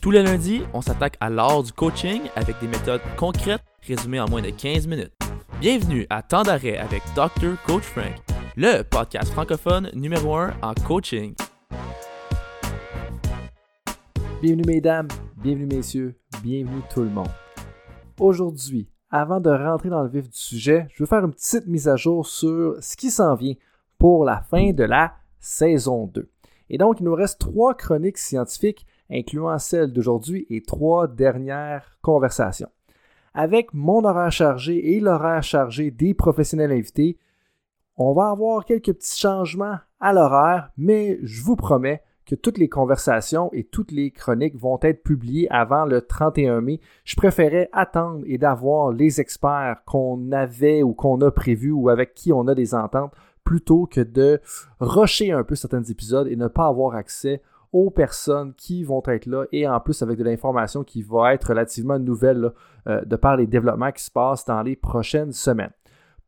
Tous les lundis, on s'attaque à l'art du coaching avec des méthodes concrètes résumées en moins de 15 minutes. Bienvenue à Temps d'arrêt avec Dr. Coach Frank, le podcast francophone numéro 1 en coaching. Bienvenue mesdames, bienvenue messieurs, bienvenue tout le monde. Aujourd'hui, avant de rentrer dans le vif du sujet, je veux faire une petite mise à jour sur ce qui s'en vient pour la fin de la saison 2. Et donc, il nous reste trois chroniques scientifiques incluant celle d'aujourd'hui et trois dernières conversations. Avec mon horaire chargé et l'horaire chargé des professionnels invités, on va avoir quelques petits changements à l'horaire, mais je vous promets que toutes les conversations et toutes les chroniques vont être publiées avant le 31 mai. Je préférais attendre et d'avoir les experts qu'on avait ou qu'on a prévus ou avec qui on a des ententes plutôt que de rusher un peu certains épisodes et ne pas avoir accès aux personnes qui vont être là et en plus avec de l'information qui va être relativement nouvelle euh, de par les développements qui se passent dans les prochaines semaines.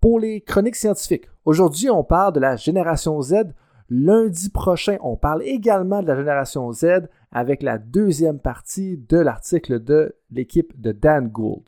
Pour les chroniques scientifiques, aujourd'hui on parle de la génération Z. Lundi prochain, on parle également de la génération Z avec la deuxième partie de l'article de l'équipe de Dan Gould.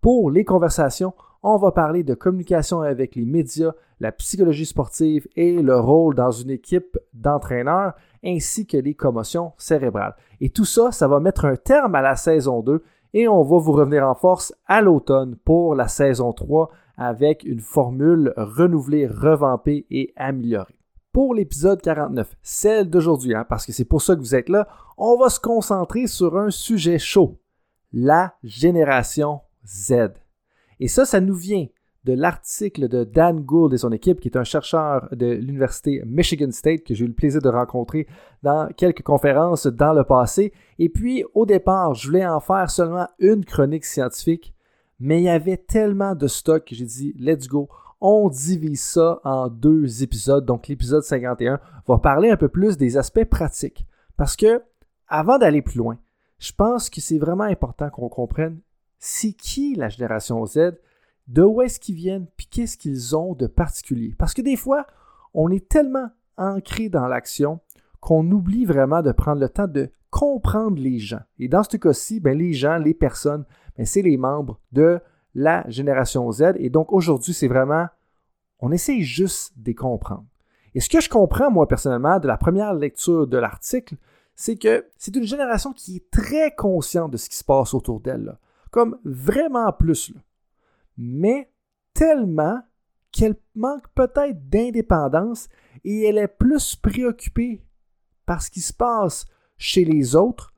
Pour les conversations, on va parler de communication avec les médias, la psychologie sportive et le rôle dans une équipe d'entraîneurs ainsi que les commotions cérébrales. Et tout ça, ça va mettre un terme à la saison 2 et on va vous revenir en force à l'automne pour la saison 3 avec une formule renouvelée, revampée et améliorée. Pour l'épisode 49, celle d'aujourd'hui, hein, parce que c'est pour ça que vous êtes là, on va se concentrer sur un sujet chaud, la génération Z. Et ça, ça nous vient de l'article de Dan Gould et son équipe, qui est un chercheur de l'Université Michigan State que j'ai eu le plaisir de rencontrer dans quelques conférences dans le passé. Et puis, au départ, je voulais en faire seulement une chronique scientifique, mais il y avait tellement de stock que j'ai dit, let's go. On divise ça en deux épisodes. Donc, l'épisode 51 va parler un peu plus des aspects pratiques. Parce que, avant d'aller plus loin, je pense que c'est vraiment important qu'on comprenne c'est qui la génération Z, de où est-ce qu'ils viennent, puis qu'est-ce qu'ils ont de particulier? Parce que des fois, on est tellement ancré dans l'action qu'on oublie vraiment de prendre le temps de comprendre les gens. Et dans ce cas-ci, ben, les gens, les personnes, ben, c'est les membres de la génération Z. Et donc aujourd'hui, c'est vraiment, on essaye juste de les comprendre. Et ce que je comprends, moi, personnellement, de la première lecture de l'article, c'est que c'est une génération qui est très consciente de ce qui se passe autour d'elle. Comme vraiment plus. Là mais tellement qu'elle manque peut-être d'indépendance et elle est plus préoccupée par ce qui se passe chez les autres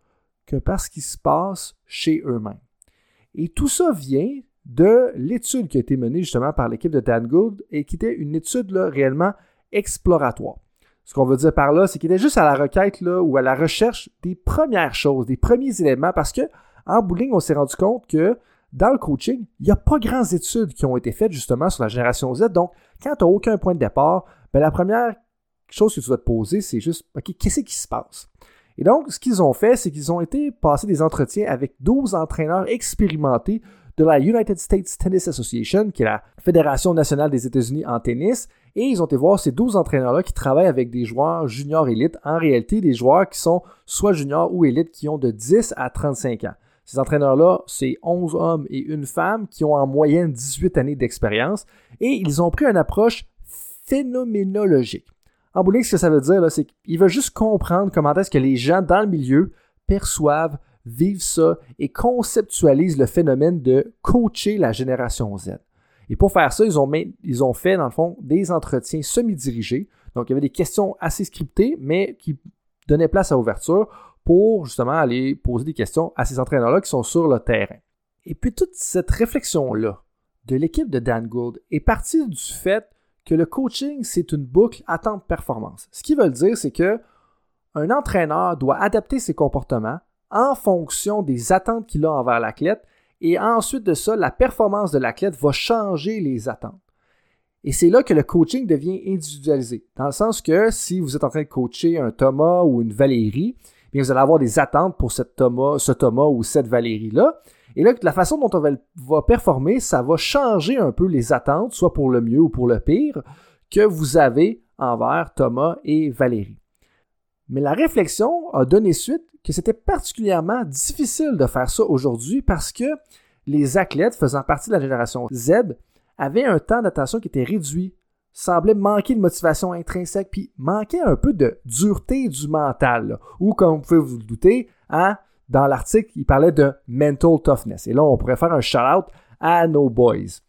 que par ce qui se passe chez eux-mêmes. Et tout ça vient de l'étude qui a été menée justement par l'équipe de Dan Gould et qui était une étude réellement exploratoire. Ce qu'on veut dire par là, c'est qu'il était juste à la requête là, ou à la recherche des premières choses, des premiers éléments, parce que en bowling, on s'est rendu compte que dans le coaching, il n'y a pas grandes études qui ont été faites justement sur la génération Z. Donc, quand tu n'as aucun point de départ, ben, la première chose que tu dois te poser, c'est juste, OK, qu'est-ce qui se passe? Et donc, ce qu'ils ont fait, c'est qu'ils ont été passer des entretiens avec 12 entraîneurs expérimentés de la United States Tennis Association, qui est la Fédération nationale des États-Unis en tennis, et ils ont été voir ces 12 entraîneurs-là qui travaillent avec des joueurs juniors élites, en réalité des joueurs qui sont soit juniors ou élites qui ont de 10 à 35 ans. Ces entraîneurs-là, c'est 11 hommes et une femme qui ont en moyenne 18 années d'expérience et ils ont pris une approche phénoménologique. En boulique, ce que ça veut dire, c'est qu'ils veulent juste comprendre comment est-ce que les gens dans le milieu perçoivent, vivent ça et conceptualisent le phénomène de coacher la génération Z. Et pour faire ça, ils ont, ils ont fait, dans le fond, des entretiens semi-dirigés. Donc, il y avait des questions assez scriptées, mais qui donnaient place à ouverture pour justement aller poser des questions à ces entraîneurs-là qui sont sur le terrain. Et puis toute cette réflexion-là de l'équipe de Dan Gould est partie du fait que le coaching, c'est une boucle attente-performance. Ce qui veut dire, c'est que un entraîneur doit adapter ses comportements en fonction des attentes qu'il a envers l'athlète et ensuite de ça, la performance de l'athlète va changer les attentes. Et c'est là que le coaching devient individualisé. Dans le sens que si vous êtes en train de coacher un Thomas ou une Valérie, vous allez avoir des attentes pour Thomas, ce Thomas ou cette Valérie-là. Et là, la façon dont on va, performer, ça va changer un peu les attentes, soit pour le mieux ou pour le pire, que vous avez envers Thomas et Valérie. Mais la réflexion a donné suite que c'était particulièrement difficile de faire ça aujourd'hui parce que les athlètes faisant partie de la génération Z avaient un temps d'attention qui était réduit, semblaient manquer de motivation intrinsèque, puis manquaient un peu de dureté du mental. Ou comme vous pouvez vous le douter, hein, dans l'article, il parlait de mental toughness. Et là, on pourrait faire un shout-out à nos boys.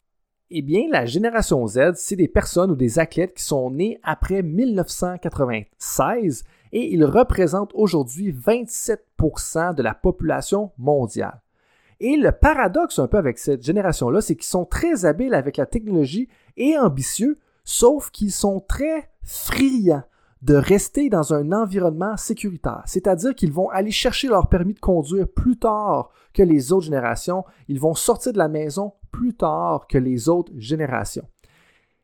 Eh bien, la génération Z, c'est des personnes ou des athlètes qui sont nés après 1996 et ils représentent aujourd'hui 27% de la population mondiale. Et le paradoxe un peu avec cette génération-là, c'est qu'ils sont très habiles avec la technologie et ambitieux, sauf qu'ils sont très friands de rester dans un environnement sécuritaire. C'est-à-dire qu'ils vont aller chercher leur permis de conduire plus tard que les autres générations. Ils vont sortir de la maison plus tard que les autres générations.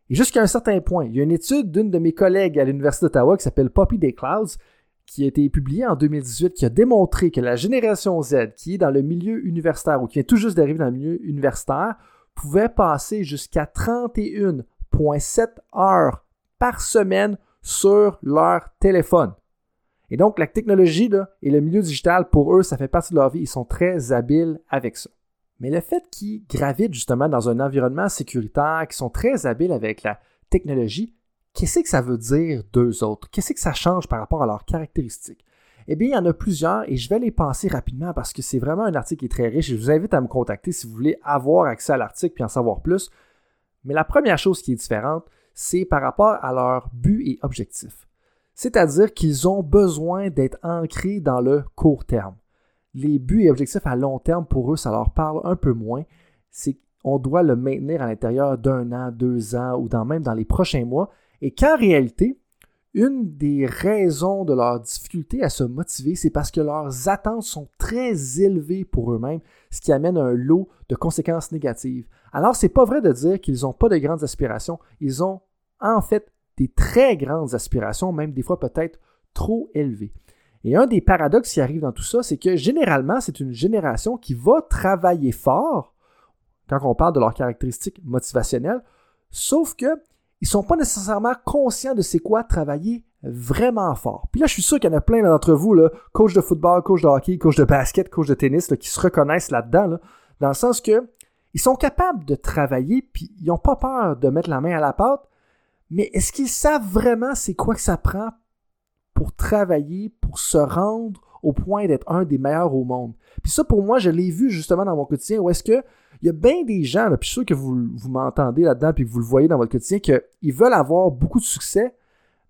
Et jusqu'à un certain point, il y a une étude d'une de mes collègues à l'Université d'Ottawa qui s'appelle Poppy Day Clouds, qui a été publiée en 2018, qui a démontré que la génération Z, qui est dans le milieu universitaire ou qui vient tout juste d'arriver dans le milieu universitaire, pouvait passer jusqu'à 31,7 heures par semaine sur leur téléphone. Et donc, la technologie et le milieu digital, pour eux, ça fait partie de leur vie. Ils sont très habiles avec ça. Mais le fait qu'ils gravitent justement dans un environnement sécuritaire, qu'ils sont très habiles avec la technologie, qu'est-ce que ça veut dire d'eux autres? Qu'est-ce que ça change par rapport à leurs caractéristiques? Eh bien, il y en a plusieurs et je vais les penser rapidement parce que c'est vraiment un article qui est très riche je vous invite à me contacter si vous voulez avoir accès à l'article et en savoir plus. Mais la première chose qui est différente, c'est par rapport à leur but et objectif. C'est-à-dire qu'ils ont besoin d'être ancrés dans le court terme. Les buts et objectifs à long terme, pour eux, ça leur parle un peu moins. C'est qu'on doit le maintenir à l'intérieur d'un an, deux ans ou même dans les prochains mois. Et qu'en réalité, une des raisons de leur difficulté à se motiver, c'est parce que leurs attentes sont très élevées pour eux-mêmes, ce qui amène un lot de conséquences négatives. Alors, c'est pas vrai de dire qu'ils n'ont pas de grandes aspirations. Ils ont en fait des très grandes aspirations, même des fois peut-être trop élevées. Et un des paradoxes qui arrive dans tout ça, c'est que généralement, c'est une génération qui va travailler fort quand on parle de leurs caractéristiques motivationnelles, sauf que ils sont pas nécessairement conscients de c'est quoi travailler vraiment fort. Puis là, je suis sûr qu'il y en a plein d'entre vous, coach de football, coach de hockey, coach de basket, coach de tennis, qui se reconnaissent là-dedans, dans le sens que ils sont capables de travailler, puis ils n'ont pas peur de mettre la main à la pâte, mais est-ce qu'ils savent vraiment c'est quoi que ça prend pour travailler, pour se rendre au point d'être un des meilleurs au monde? Puis ça, pour moi, je l'ai vu justement dans mon quotidien, où est-ce que il y a bien des gens, là, puis je suis sûr que vous, vous m'entendez là-dedans, puis que vous le voyez dans votre quotidien, qu'ils veulent avoir beaucoup de succès,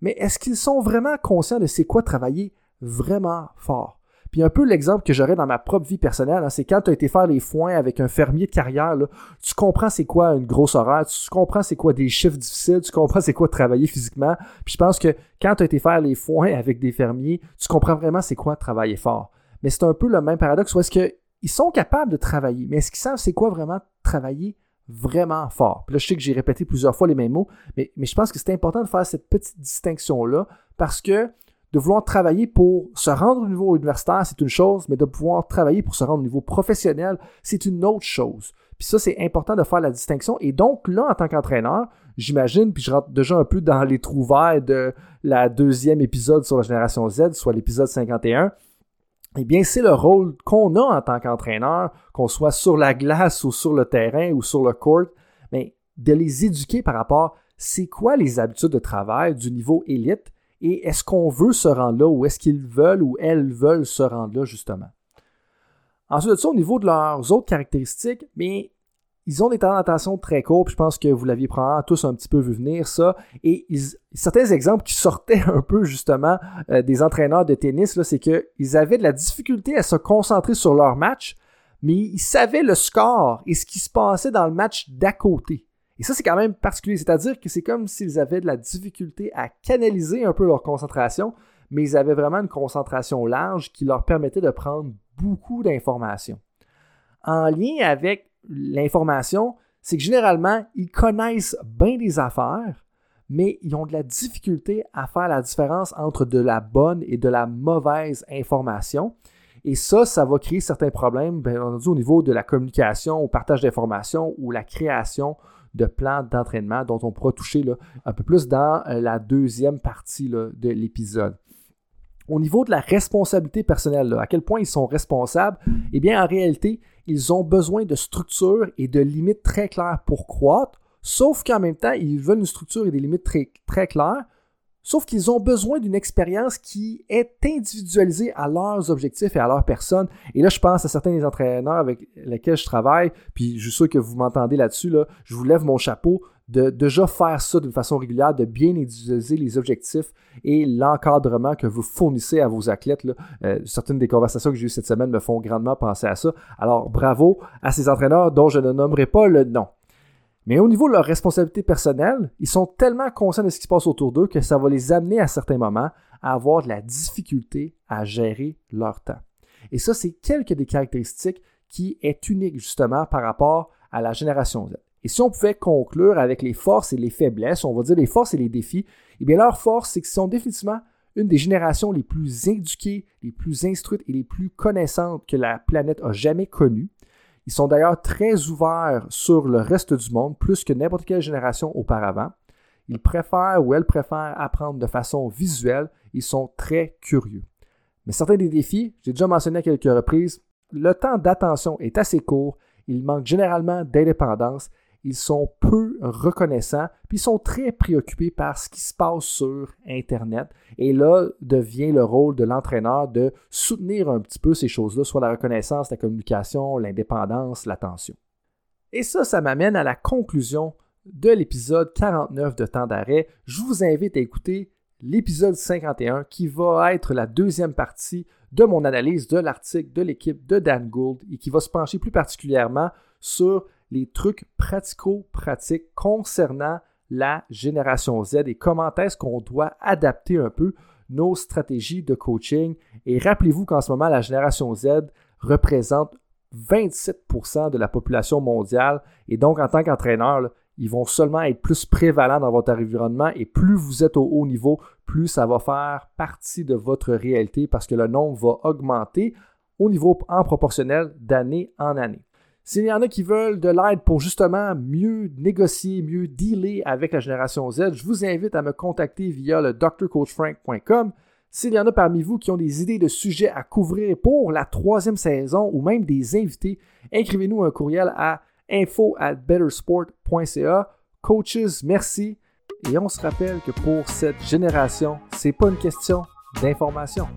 mais est-ce qu'ils sont vraiment conscients de c'est quoi travailler vraiment fort? Puis un peu l'exemple que j'aurais dans ma propre vie personnelle, hein, c'est quand tu as été faire les foins avec un fermier de carrière, tu comprends c'est quoi une grosse horaire, tu comprends c'est quoi des chiffres difficiles, tu comprends c'est quoi travailler physiquement. Puis je pense que quand tu as été faire les foins avec des fermiers, tu comprends vraiment c'est quoi travailler fort. Mais c'est un peu le même paradoxe où est-ce qu'ils sont capables de travailler, mais est-ce qu'ils savent c'est quoi vraiment travailler vraiment fort? Puis là, je sais que j'ai répété plusieurs fois les mêmes mots, mais, mais je pense que c'est important de faire cette petite distinction-là parce que de vouloir travailler pour se rendre au niveau universitaire, c'est une chose, mais de pouvoir travailler pour se rendre au niveau professionnel, c'est une autre chose. Puis ça, c'est important de faire la distinction. Et donc, là, en tant qu'entraîneur, j'imagine, puis je rentre déjà un peu dans les trouvailles de la deuxième épisode sur la génération Z, soit l'épisode 51, eh bien, c'est le rôle qu'on a en tant qu'entraîneur, qu'on soit sur la glace ou sur le terrain ou sur le court, mais de les éduquer par rapport c'est quoi les habitudes de travail du niveau élite et est-ce qu'on veut se rendre là ou est-ce qu'ils veulent ou elles veulent se rendre là justement? Ensuite de ça, au niveau de leurs autres caractéristiques, mais ils ont des temps d'attention très courts, je pense que vous l'aviez probablement tous un petit peu vu venir ça. Et certains exemples qui sortaient un peu justement euh, des entraîneurs de tennis, c'est qu'ils avaient de la difficulté à se concentrer sur leur match, mais ils savaient le score et ce qui se passait dans le match d'à côté. Et ça, c'est quand même particulier. C'est-à-dire que c'est comme s'ils avaient de la difficulté à canaliser un peu leur concentration, mais ils avaient vraiment une concentration large qui leur permettait de prendre beaucoup d'informations. En lien avec l'information, c'est que généralement, ils connaissent bien des affaires, mais ils ont de la difficulté à faire la différence entre de la bonne et de la mauvaise information. Et ça, ça va créer certains problèmes, bien entendu, au niveau de la communication, au partage d'informations ou la création de plans d'entraînement dont on pourra toucher là, un peu plus dans euh, la deuxième partie de l'épisode. Au niveau de la responsabilité personnelle, à quel point ils sont responsables, eh bien, en réalité, ils ont besoin de structure et de limites très claires pour croître, sauf qu'en même temps, ils veulent une structure et des limites très, très claires, sauf qu'ils ont besoin d'une expérience qui est individualisée à leurs objectifs et à leur personne. Et là, je pense à certains des entraîneurs avec lesquels je travaille, puis je suis sûr que vous m'entendez là-dessus, là, je vous lève mon chapeau de déjà faire ça d'une façon régulière, de bien utiliser les objectifs et l'encadrement que vous fournissez à vos athlètes. Euh, certaines des conversations que j'ai eues cette semaine me font grandement penser à ça. Alors bravo à ces entraîneurs dont je ne nommerai pas le nom. Mais au niveau de leur responsabilité personnelle, ils sont tellement conscients de ce qui se passe autour d'eux que ça va les amener à certains moments à avoir de la difficulté à gérer leur temps. Et ça, c'est quelques des caractéristiques qui est unique justement par rapport à la génération Z. Et si on pouvait conclure avec les forces et les faiblesses, on va dire les forces et les défis, eh bien leur force, c'est qu'ils sont définitivement une des générations les plus éduquées, les plus instruites et les plus connaissantes que la planète a jamais connues. Ils sont d'ailleurs très ouverts sur le reste du monde, plus que n'importe quelle génération auparavant. Ils préfèrent ou elles préfèrent apprendre de façon visuelle. Ils sont très curieux. Mais certains des défis, j'ai déjà mentionné à quelques reprises, le temps d'attention est assez court, il manque généralement d'indépendance ils sont peu reconnaissants, puis ils sont très préoccupés par ce qui se passe sur Internet. Et là devient le rôle de l'entraîneur de soutenir un petit peu ces choses-là, soit la reconnaissance, la communication, l'indépendance, l'attention. Et ça, ça m'amène à la conclusion de l'épisode 49 de Temps d'arrêt. Je vous invite à écouter l'épisode 51 qui va être la deuxième partie de mon analyse de l'article de l'équipe de Dan Gould et qui va se pencher plus particulièrement sur les trucs pratico-pratiques concernant la génération Z et comment est-ce qu'on doit adapter un peu nos stratégies de coaching. Et rappelez-vous qu'en ce moment, la génération Z représente 27% de la population mondiale. Et donc, en tant qu'entraîneur, ils vont seulement être plus prévalents dans votre environnement et plus vous êtes au haut niveau, plus ça va faire partie de votre réalité parce que le nombre va augmenter au niveau en proportionnel d'année en année. S'il y en a qui veulent de l'aide pour justement mieux négocier, mieux dealer avec la génération Z, je vous invite à me contacter via le drcoachfrank.com. S'il y en a parmi vous qui ont des idées de sujets à couvrir pour la troisième saison ou même des invités, écrivez-nous un courriel à info at bettersport.ca. Coaches, merci. Et on se rappelle que pour cette génération, c'est pas une question d'information.